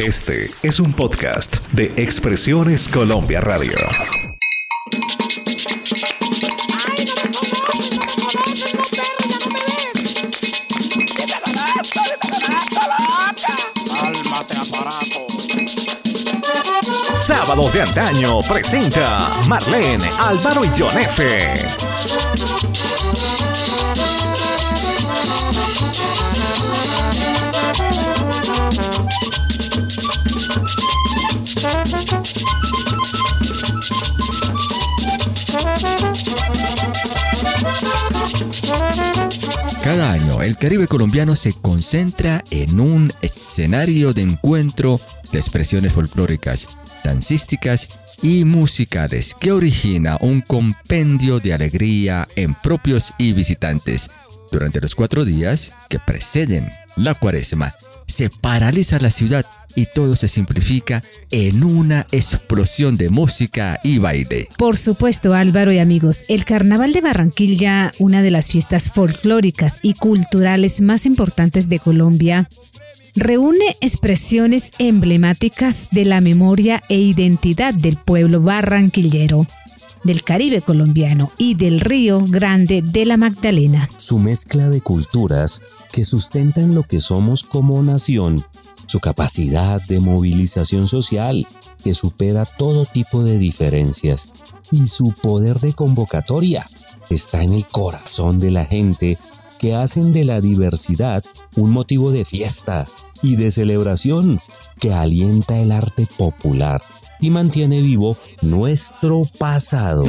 Este es un podcast de Expresiones Colombia Radio. Sábados de antaño presenta Marlene, Álvaro y John F. Caribe colombiano se concentra en un escenario de encuentro de expresiones folclóricas, dancísticas y musicales que origina un compendio de alegría en propios y visitantes. Durante los cuatro días que preceden la cuaresma, se paraliza la ciudad y todo se simplifica en una explosión de música y baile. Por supuesto, Álvaro y amigos, el Carnaval de Barranquilla, una de las fiestas folclóricas y culturales más importantes de Colombia, reúne expresiones emblemáticas de la memoria e identidad del pueblo barranquillero del Caribe colombiano y del Río Grande de la Magdalena. Su mezcla de culturas que sustentan lo que somos como nación su capacidad de movilización social que supera todo tipo de diferencias y su poder de convocatoria está en el corazón de la gente que hacen de la diversidad un motivo de fiesta y de celebración que alienta el arte popular y mantiene vivo nuestro pasado.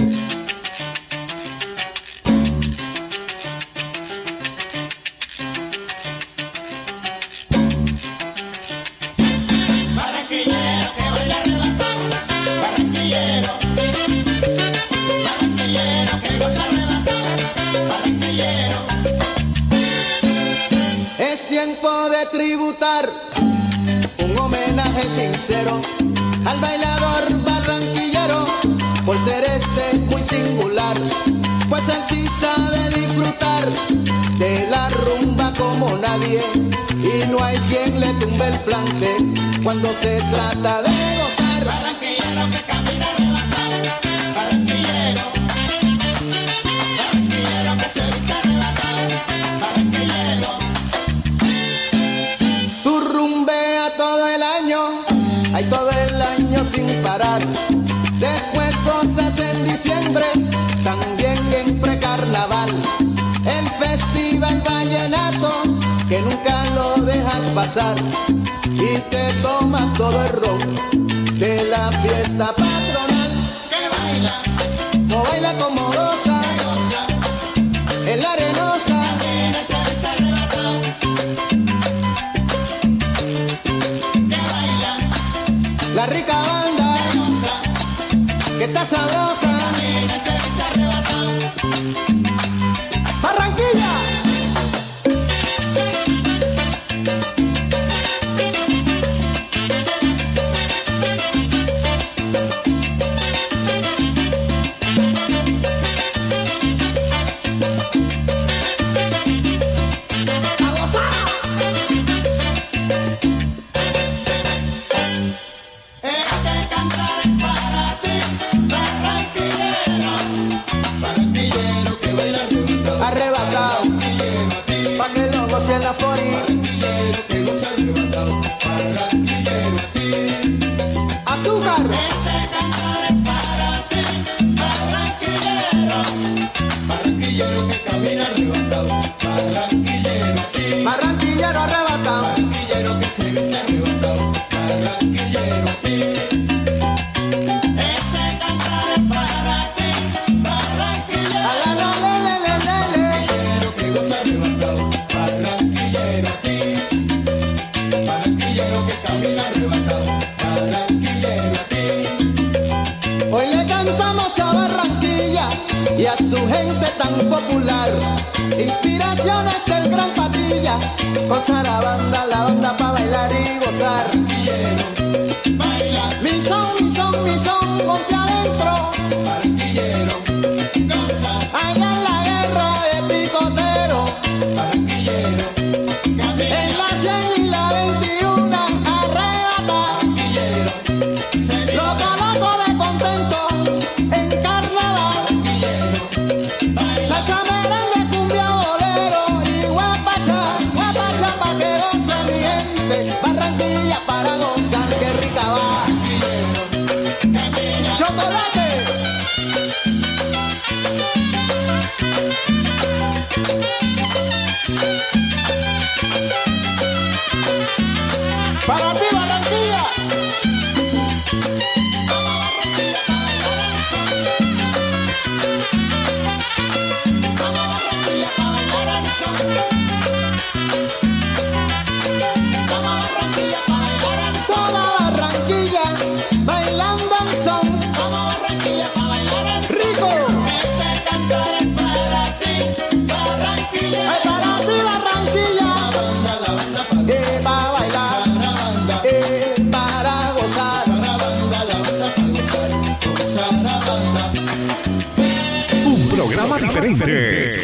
Que nunca lo dejas pasar. Y te tomas todo el ron de la fiesta patronal. Que baila, no baila como goza, en la arenosa. la rica banda que está sabrosa.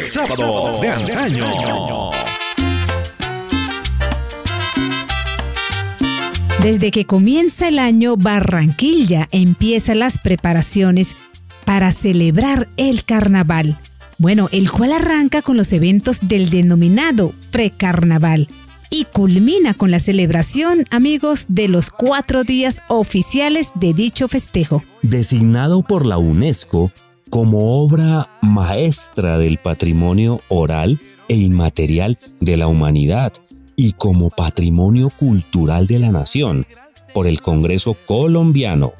Sábados de antaño. Desde que comienza el año, Barranquilla empieza las preparaciones para celebrar el carnaval. Bueno, el cual arranca con los eventos del denominado precarnaval y culmina con la celebración, amigos, de los cuatro días oficiales de dicho festejo. Designado por la UNESCO como obra maestra del patrimonio oral e inmaterial de la humanidad y como patrimonio cultural de la nación por el Congreso colombiano.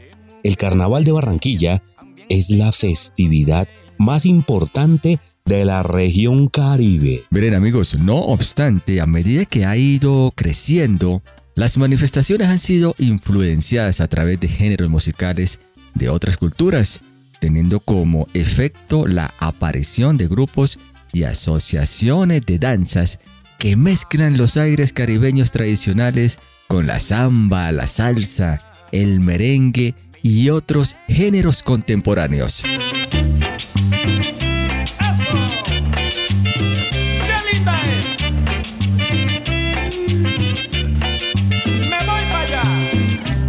El Carnaval de Barranquilla es la festividad más importante de la región caribe. Miren amigos, no obstante, a medida que ha ido creciendo, las manifestaciones han sido influenciadas a través de géneros musicales de otras culturas teniendo como efecto la aparición de grupos y asociaciones de danzas que mezclan los aires caribeños tradicionales con la samba, la salsa, el merengue y otros géneros contemporáneos.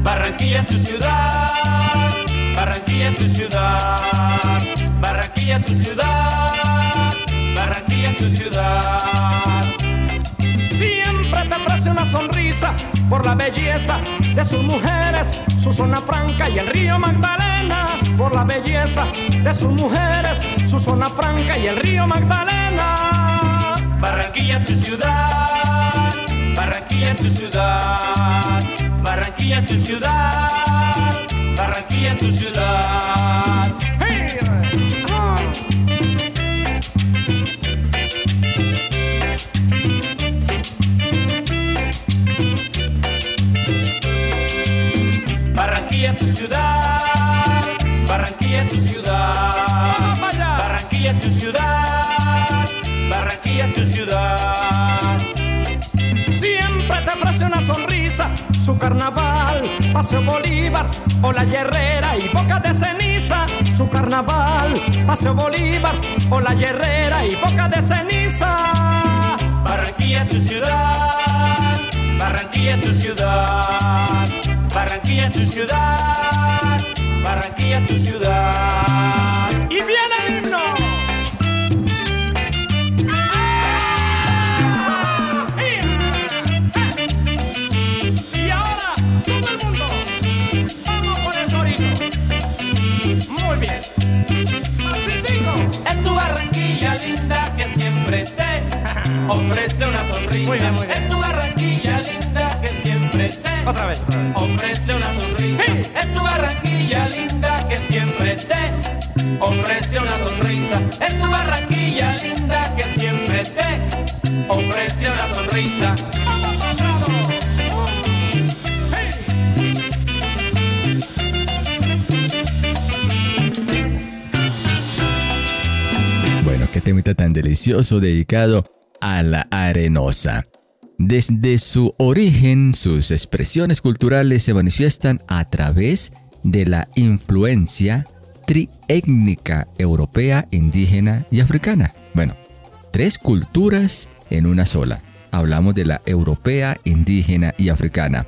Barranquilla, tu ciudad tu ciudad, Barranquilla tu ciudad, Barranquilla tu ciudad. Siempre te ofrece una sonrisa por la belleza de sus mujeres, su zona franca y el río Magdalena. Por la belleza de sus mujeres, su zona franca y el río Magdalena. Barranquilla tu ciudad, Barranquilla tu ciudad, Barranquilla tu ciudad. Barranquilla tu ciudad. Barranquilla tu ciudad, Barranquilla tu ciudad, Barranquilla tu ciudad, Barranquilla tu ciudad. Siempre te ofrece una sonrisa su carnaval, Paseo Bolívar o la Herrera y Boca de Ceniza. Su carnaval, Paseo Bolívar o la Herrera y Boca de Ceniza. Barranquilla tu ciudad, Barranquilla tu ciudad, Barranquilla tu ciudad, Barranquilla tu ciudad. Ofrece una sonrisa. Muy bien, muy bien. Es tu Barranquilla linda que siempre te otra vez, ofrece una sonrisa. Es tu Barranquilla linda que siempre te ofrece una sonrisa. Es tu Barranquilla linda que siempre te ofrece una sonrisa. Bueno, qué temita tan delicioso dedicado a la arenosa. Desde su origen, sus expresiones culturales se manifiestan a través de la influencia triétnica europea, indígena y africana. Bueno, tres culturas en una sola. Hablamos de la europea, indígena y africana.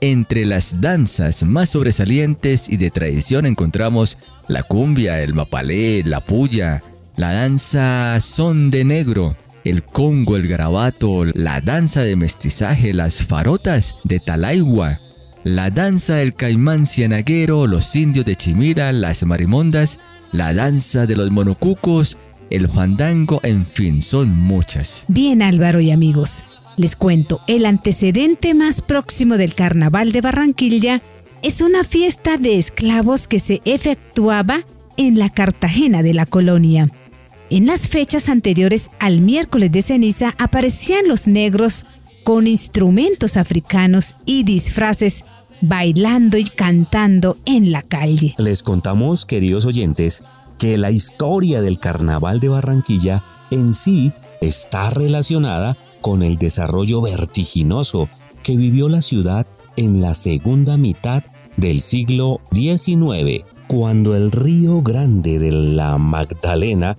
Entre las danzas más sobresalientes y de tradición encontramos la cumbia, el mapalé, la puya, la danza son de negro, el congo, el garabato, la danza de mestizaje, las farotas de Talaigua, la danza del caimán cianaguero, los indios de Chimira, las marimondas, la danza de los monocucos, el fandango, en fin, son muchas. Bien Álvaro y amigos, les cuento, el antecedente más próximo del Carnaval de Barranquilla es una fiesta de esclavos que se efectuaba en la Cartagena de la colonia. En las fechas anteriores al miércoles de ceniza aparecían los negros con instrumentos africanos y disfraces bailando y cantando en la calle. Les contamos, queridos oyentes, que la historia del carnaval de Barranquilla en sí está relacionada con el desarrollo vertiginoso que vivió la ciudad en la segunda mitad del siglo XIX, cuando el río Grande de la Magdalena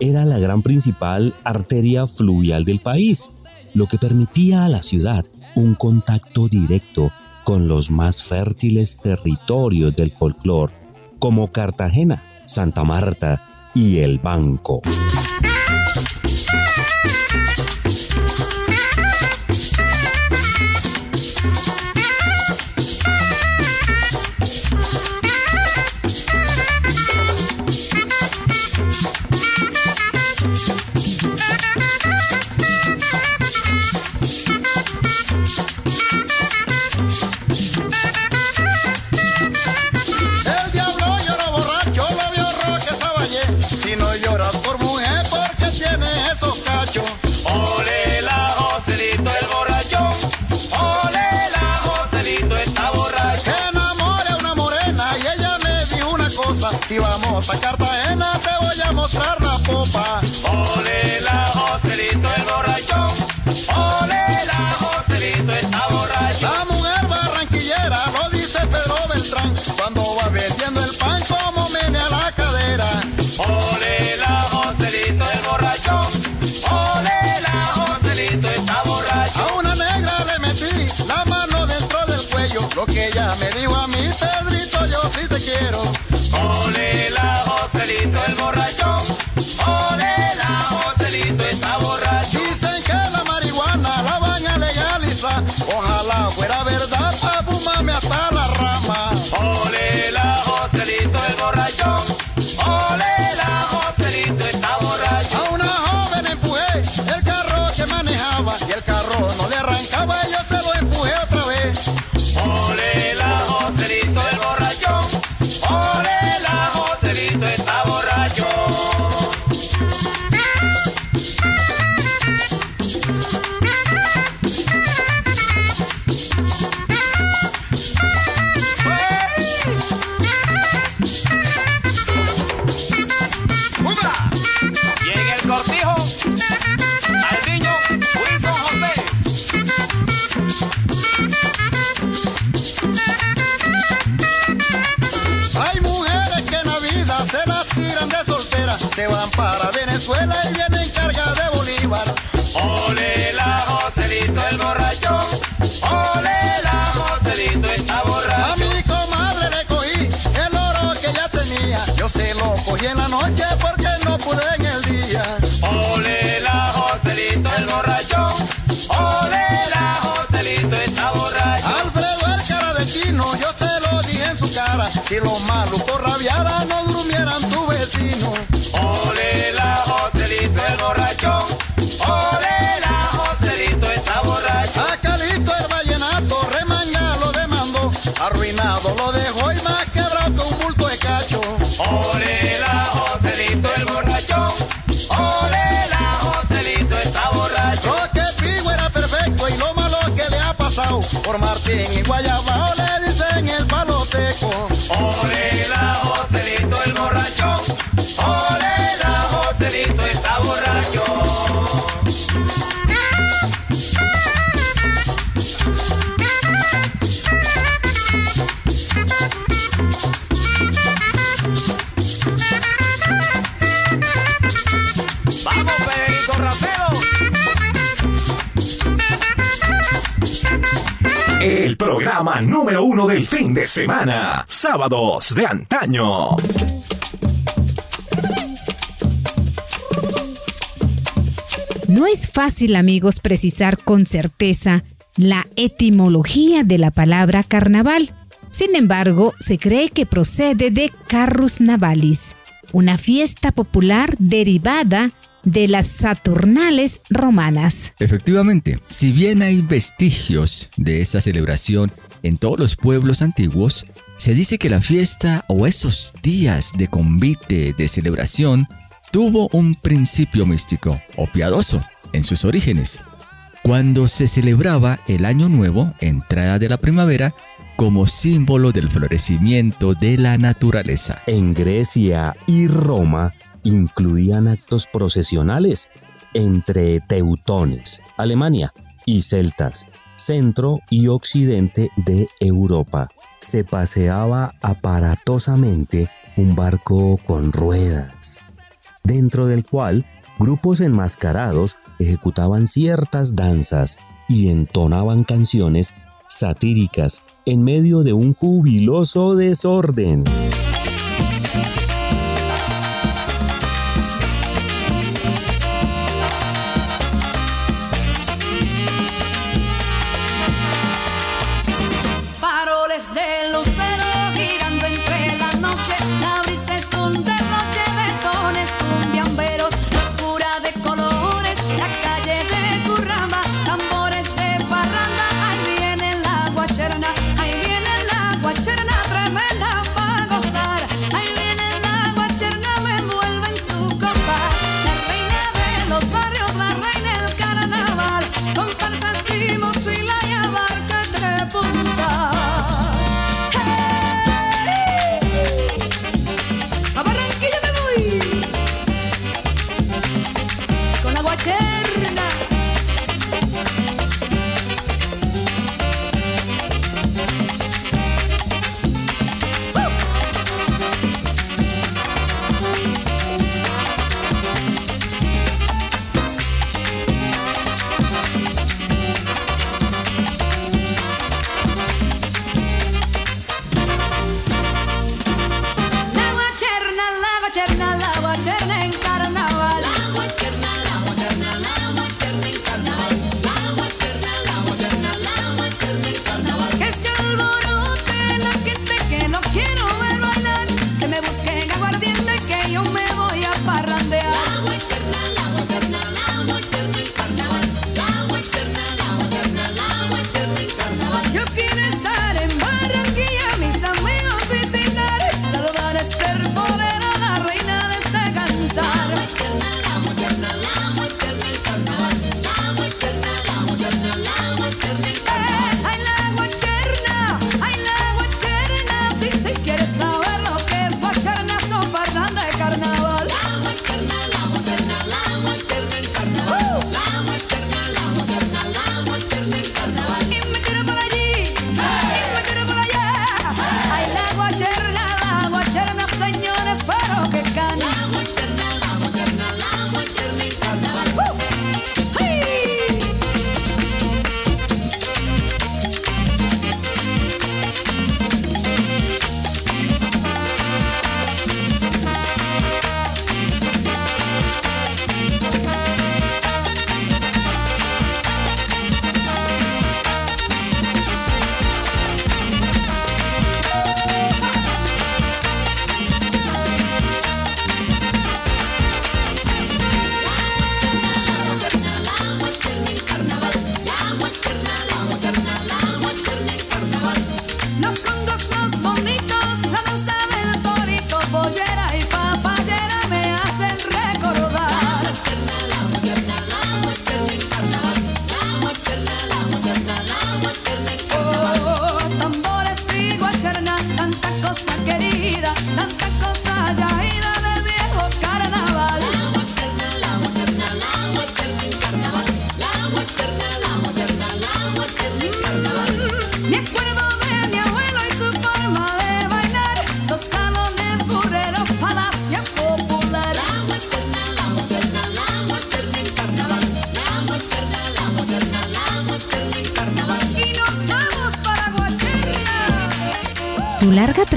era la gran principal arteria fluvial del país, lo que permitía a la ciudad un contacto directo con los más fértiles territorios del folclore, como Cartagena, Santa Marta y el Banco. número uno del fin de semana, sábados de antaño. No es fácil, amigos, precisar con certeza la etimología de la palabra carnaval. Sin embargo, se cree que procede de carrus navalis, una fiesta popular derivada de las Saturnales romanas. Efectivamente, si bien hay vestigios de esa celebración en todos los pueblos antiguos, se dice que la fiesta o esos días de convite, de celebración, tuvo un principio místico o piadoso en sus orígenes, cuando se celebraba el Año Nuevo, entrada de la primavera, como símbolo del florecimiento de la naturaleza. En Grecia y Roma incluían actos procesionales entre teutones, Alemania, y celtas, centro y occidente de Europa. Se paseaba aparatosamente un barco con ruedas, dentro del cual grupos enmascarados ejecutaban ciertas danzas y entonaban canciones satíricas en medio de un jubiloso desorden.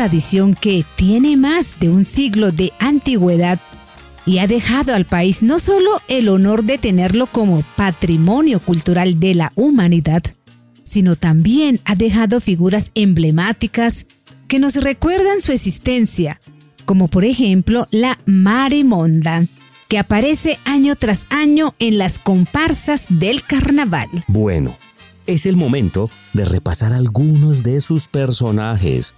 Tradición que tiene más de un siglo de antigüedad y ha dejado al país no solo el honor de tenerlo como patrimonio cultural de la humanidad, sino también ha dejado figuras emblemáticas que nos recuerdan su existencia, como por ejemplo la Marimonda, que aparece año tras año en las comparsas del carnaval. Bueno, es el momento de repasar algunos de sus personajes,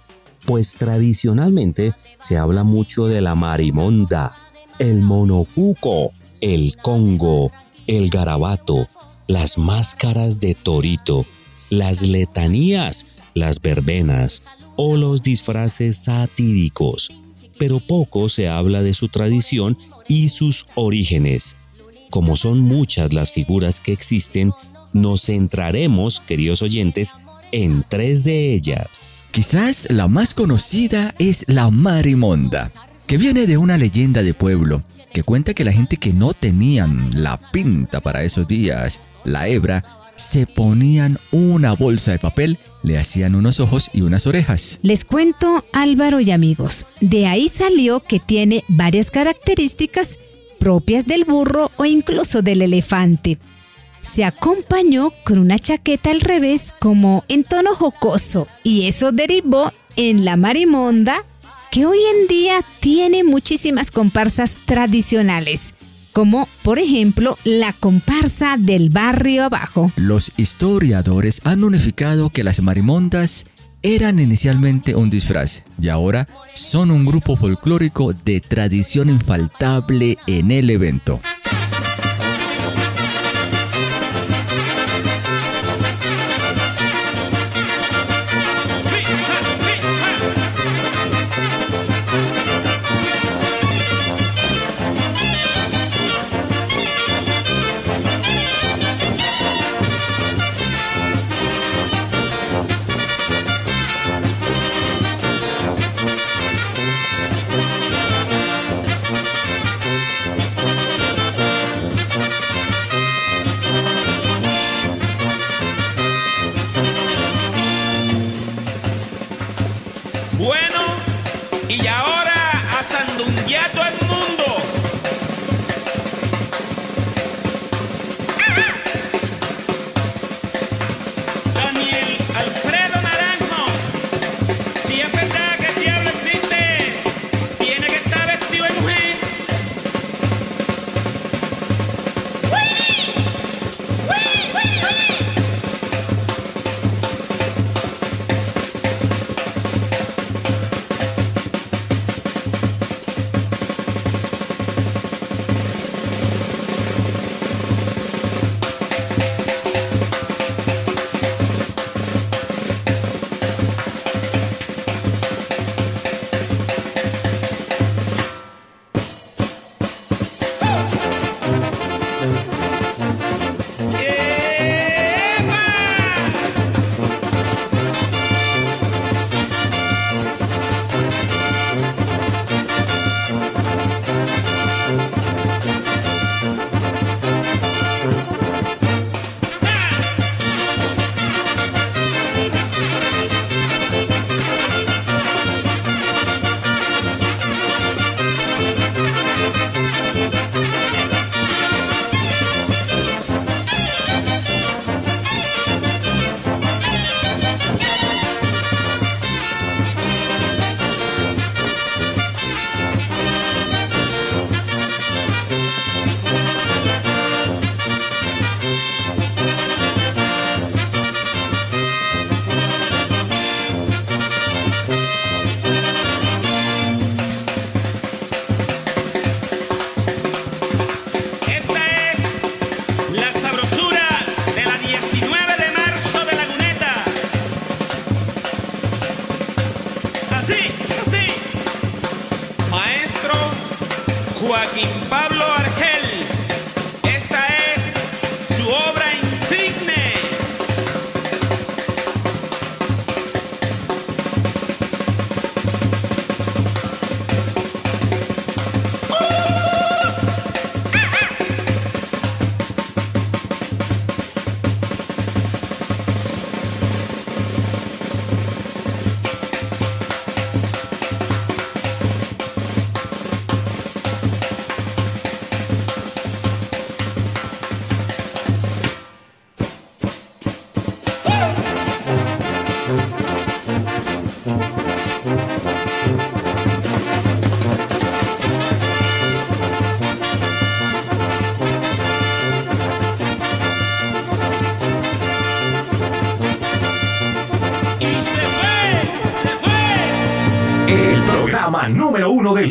pues tradicionalmente se habla mucho de la marimonda, el monocuco, el congo, el garabato, las máscaras de torito, las letanías, las verbenas o los disfraces satíricos, pero poco se habla de su tradición y sus orígenes. Como son muchas las figuras que existen, nos centraremos, queridos oyentes, en tres de ellas. Quizás la más conocida es la Marimonda, que viene de una leyenda de pueblo que cuenta que la gente que no tenían la pinta para esos días, la hebra, se ponían una bolsa de papel, le hacían unos ojos y unas orejas. Les cuento, Álvaro y amigos, de ahí salió que tiene varias características propias del burro o incluso del elefante. Se acompañó con una chaqueta al revés como en tono jocoso y eso derivó en la marimonda que hoy en día tiene muchísimas comparsas tradicionales como por ejemplo la comparsa del barrio abajo. Los historiadores han unificado que las marimondas eran inicialmente un disfraz y ahora son un grupo folclórico de tradición infaltable en el evento.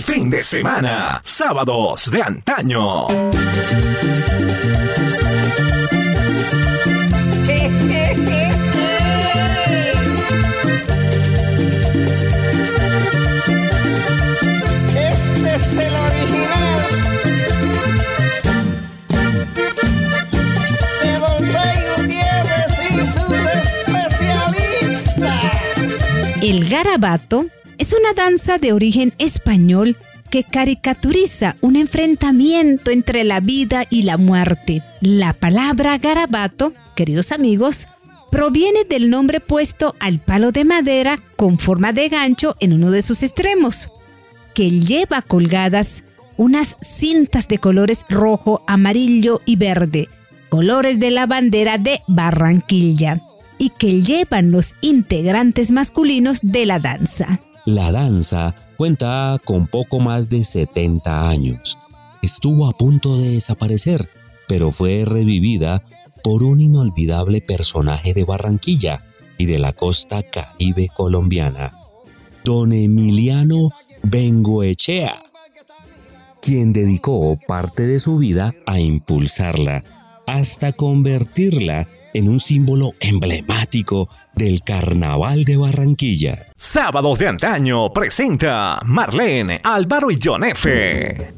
Fin de semana. Sábados de antaño. Este es el original. De y sus especialistas. El garabato es una danza de origen español que caricaturiza un enfrentamiento entre la vida y la muerte. La palabra garabato, queridos amigos, proviene del nombre puesto al palo de madera con forma de gancho en uno de sus extremos, que lleva colgadas unas cintas de colores rojo, amarillo y verde, colores de la bandera de Barranquilla, y que llevan los integrantes masculinos de la danza. La danza cuenta con poco más de 70 años. Estuvo a punto de desaparecer, pero fue revivida por un inolvidable personaje de Barranquilla y de la costa caribe colombiana, don Emiliano Bengoechea, quien dedicó parte de su vida a impulsarla hasta convertirla en un símbolo emblemático del Carnaval de Barranquilla. Sábados de antaño presenta Marlene, Álvaro y John F.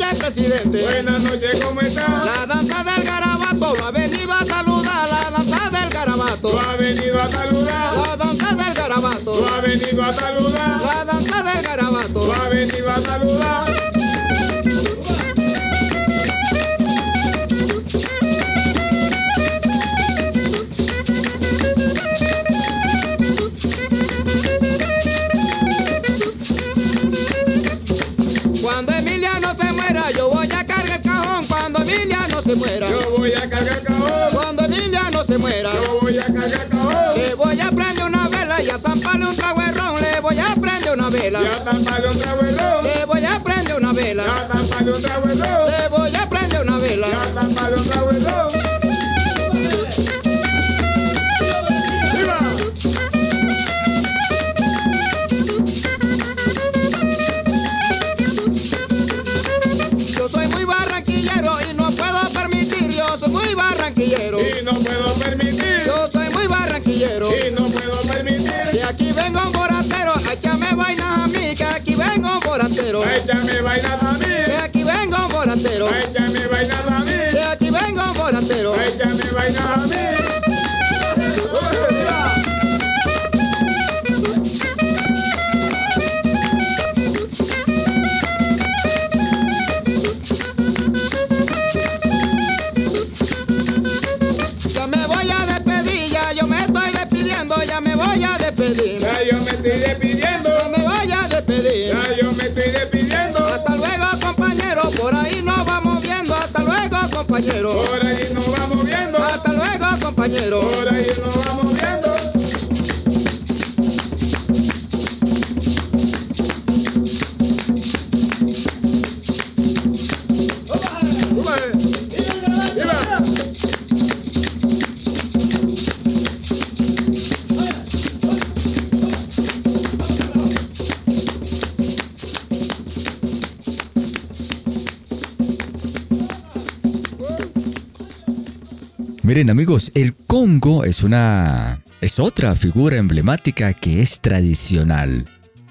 noches, presidente. Buenas noches, ¿cómo está? La danza del garabato ha venido a saludar. La danza del garabato. Has venido a saludar, La danza del garabato. has venido a saludar, La danza del garabato. has venido a saludar. Luego, compañero. por ahí nos vamos viendo. Miren amigos, el Congo es una es otra figura emblemática que es tradicional.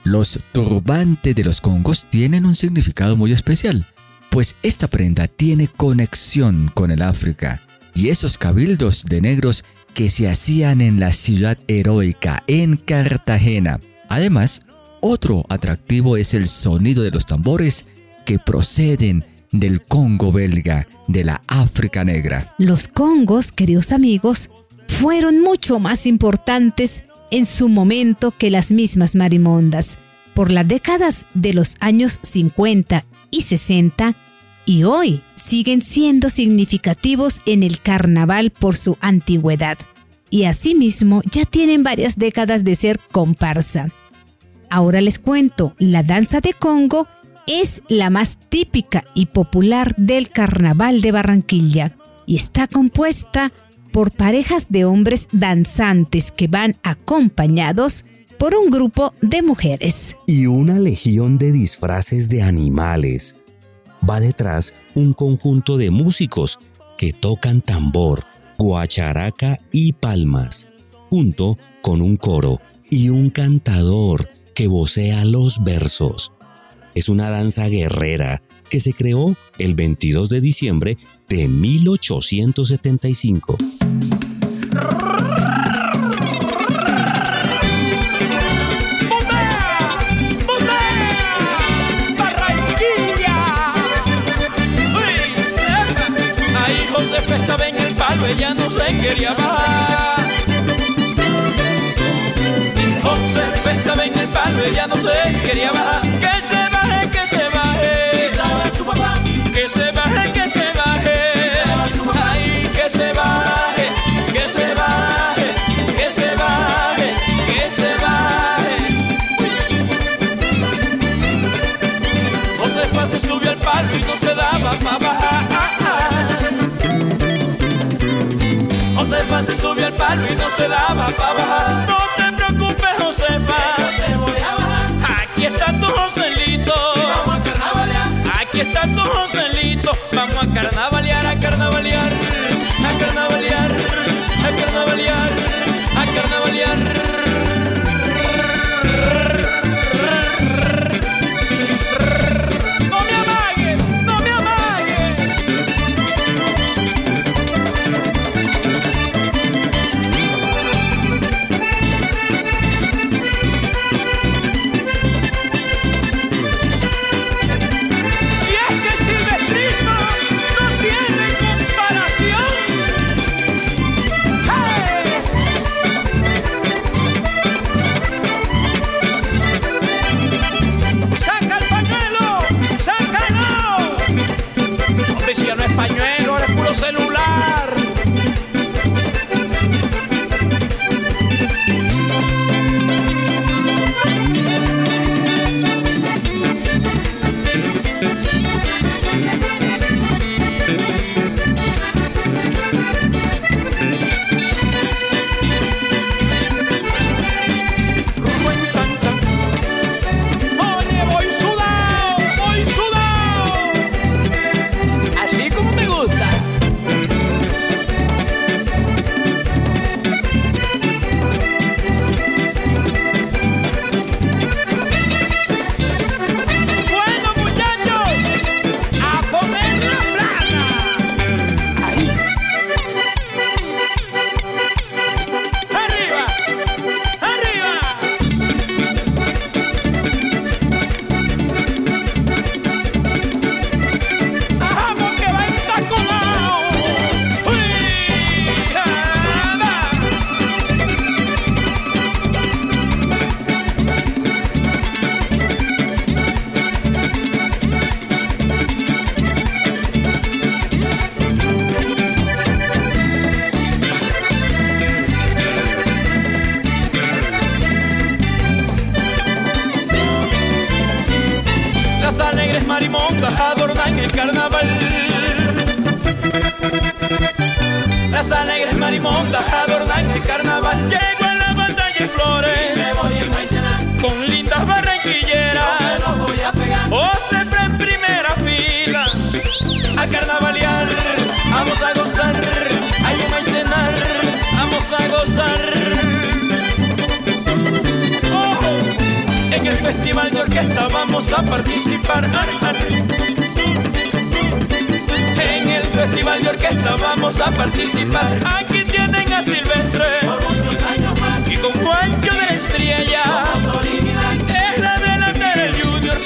Los turbantes de los congos tienen un significado muy especial, pues esta prenda tiene conexión con el África y esos cabildos de negros que se hacían en la ciudad heroica en Cartagena. Además, otro atractivo es el sonido de los tambores que proceden del Congo belga, de la África negra. Los congos, queridos amigos, fueron mucho más importantes en su momento que las mismas marimondas. Por las décadas de los años 50 y 60, y hoy siguen siendo significativos en el carnaval por su antigüedad y asimismo ya tienen varias décadas de ser comparsa. Ahora les cuento, la danza de Congo es la más típica y popular del carnaval de Barranquilla y está compuesta por parejas de hombres danzantes que van acompañados por un grupo de mujeres. Y una legión de disfraces de animales. Va detrás un conjunto de músicos que tocan tambor, guacharaca y palmas, junto con un coro y un cantador que vocea los versos. Es una danza guerrera que se creó el 22 de diciembre de 1875. Ahí Josefa estaba en el palo, ella no se quería bajar. Josefa estaba en el palo, ella no se quería bajar. Josefa se subió al palo y no se daba para bajar. No te preocupes, Josefa. Yo te voy a bajar. Aquí está tu Joselito. vamos a carnavalear. Aquí está tu Joselito.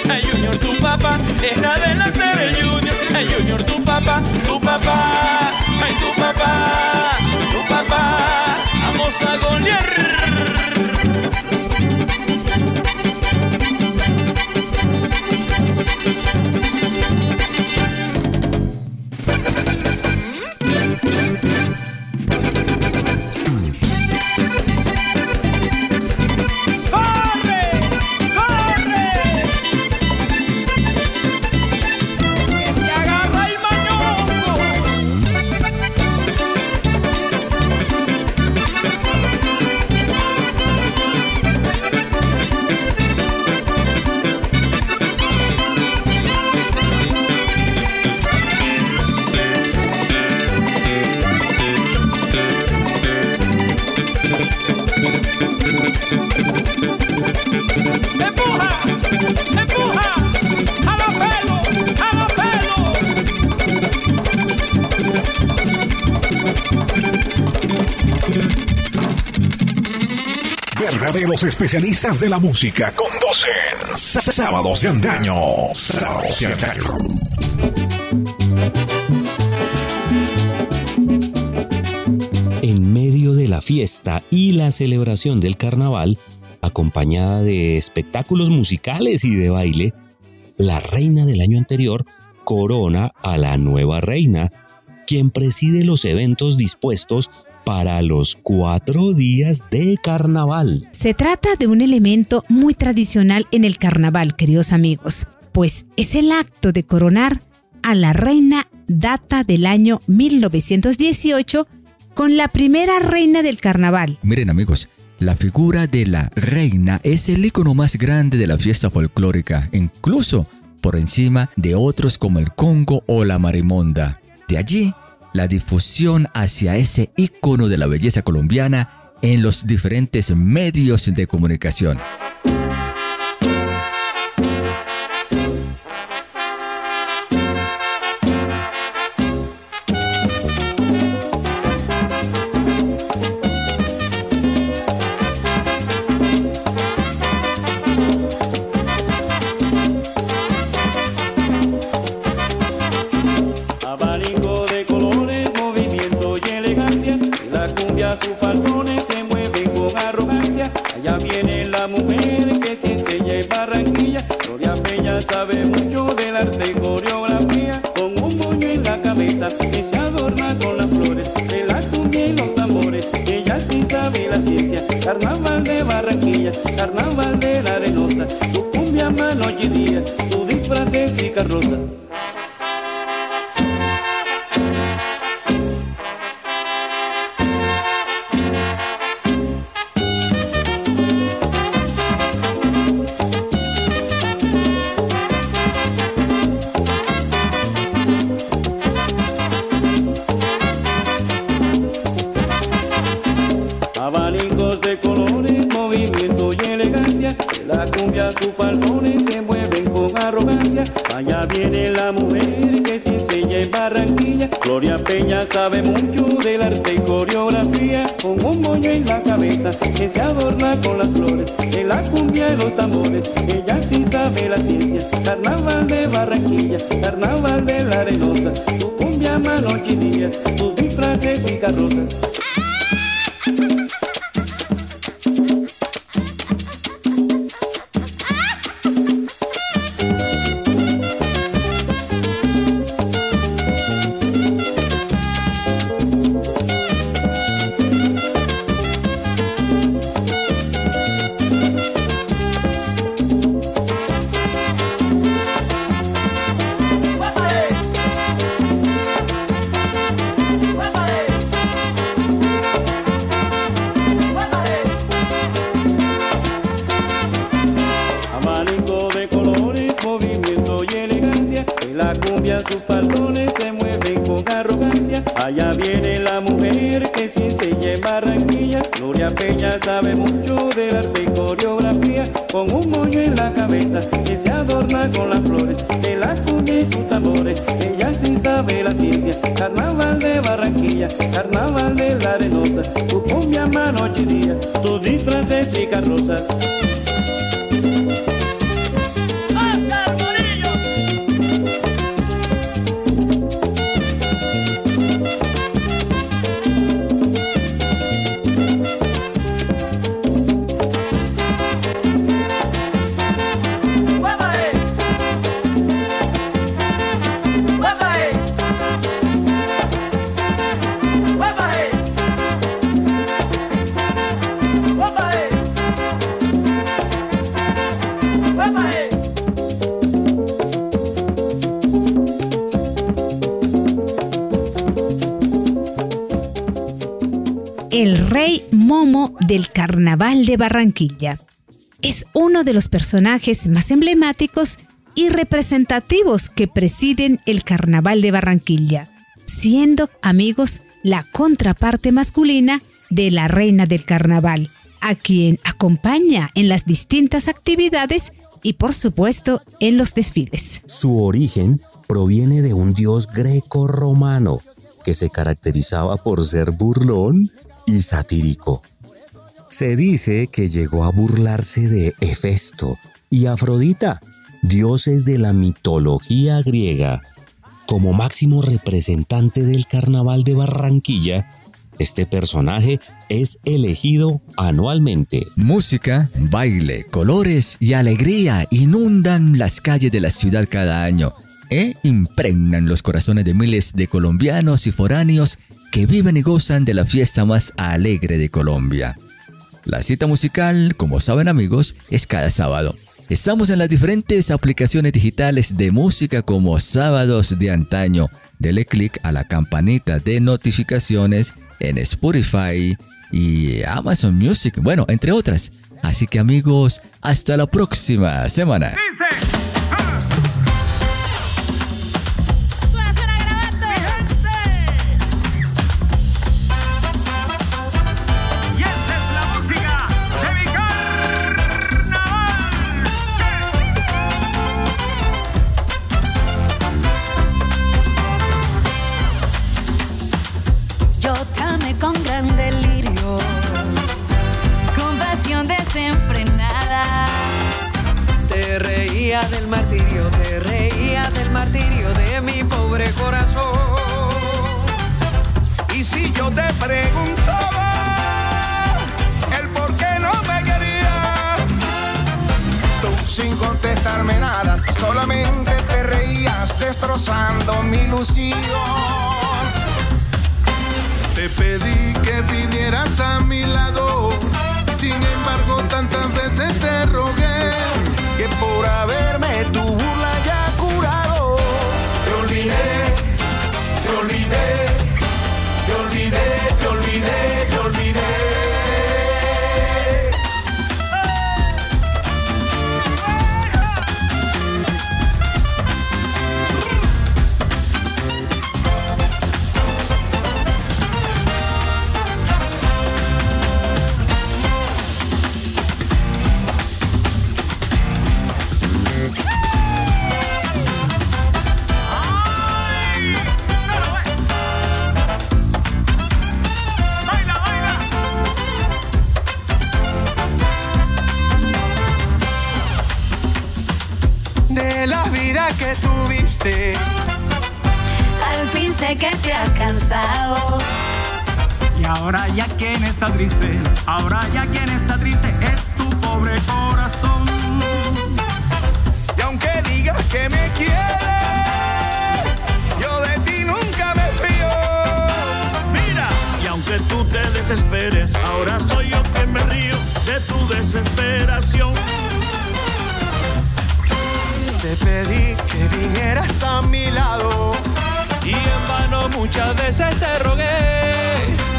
El Junior. Tu papá. Es la delantera el Junior. Ay, Junior, tu papá. Tu papá. Ay, tu papá. Tu papá. Vamos a golear. Verdaderos especialistas de la música conducen Sábados de Antaño. Sábados de Antaño. En medio de la fiesta y la celebración del carnaval, acompañada de espectáculos musicales y de baile, la reina del año anterior corona a la nueva reina, quien preside los eventos dispuestos para los cuatro días de carnaval. Se trata de un elemento muy tradicional en el carnaval, queridos amigos, pues es el acto de coronar a la reina data del año 1918 con la primera reina del carnaval. Miren amigos, la figura de la reina es el icono más grande de la fiesta folclórica, incluso por encima de otros como el Congo o la Marimonda. De allí la difusión hacia ese icono de la belleza colombiana en los diferentes medios de comunicación. Carnaval de Barranquilla, carnaval de la arenosa, tu cumbia mano y día, tu disfraces y carroza. Sabe mucho del arte y coreografía, con un moño en la cabeza que se adorna con las flores de la y sus tambores. Ella sí sabe la ciencia, carnaval de Barranquilla, carnaval de la arenosa, tu cumbia mano y día, tus disfraces y carrozas. De Barranquilla. Es uno de los personajes más emblemáticos y representativos que presiden el Carnaval de Barranquilla, siendo, amigos, la contraparte masculina de la reina del carnaval, a quien acompaña en las distintas actividades y por supuesto en los desfiles. Su origen proviene de un dios greco-romano, que se caracterizaba por ser burlón y satírico. Se dice que llegó a burlarse de Hefesto y Afrodita, dioses de la mitología griega. Como máximo representante del carnaval de Barranquilla, este personaje es elegido anualmente. Música, baile, colores y alegría inundan las calles de la ciudad cada año e impregnan los corazones de miles de colombianos y foráneos que viven y gozan de la fiesta más alegre de Colombia. La cita musical, como saben amigos, es cada sábado. Estamos en las diferentes aplicaciones digitales de música como Sábados de Antaño. Dele clic a la campanita de notificaciones en Spotify y Amazon Music, bueno, entre otras. Así que amigos, hasta la próxima semana. Reía del martirio, te reía del martirio de mi pobre corazón. Y si yo te preguntaba el por qué no me querías, tú sin contestarme nada, solamente te reías destrozando mi ilusión. Te pedí que vinieras a mi lado, sin embargo tantas veces te rogué que por haberme tu burla ya curado, te olvidé, te olvidé, te olvidé, te olvidé, te olvidé. Al fin sé que te has cansado. Y ahora ya quien está triste, ahora ya quien está triste es tu pobre corazón. y aunque digas que me quieres, yo de ti nunca me fío. Mira, y aunque tú te desesperes, ahora soy yo quien me río de tu desesperación. Te pedí que vinieras a mi lado, Y en vano muchas veces te rogué.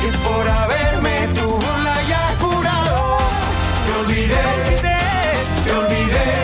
que por haberme tu burla ya curado, te olvidé, te olvidé, te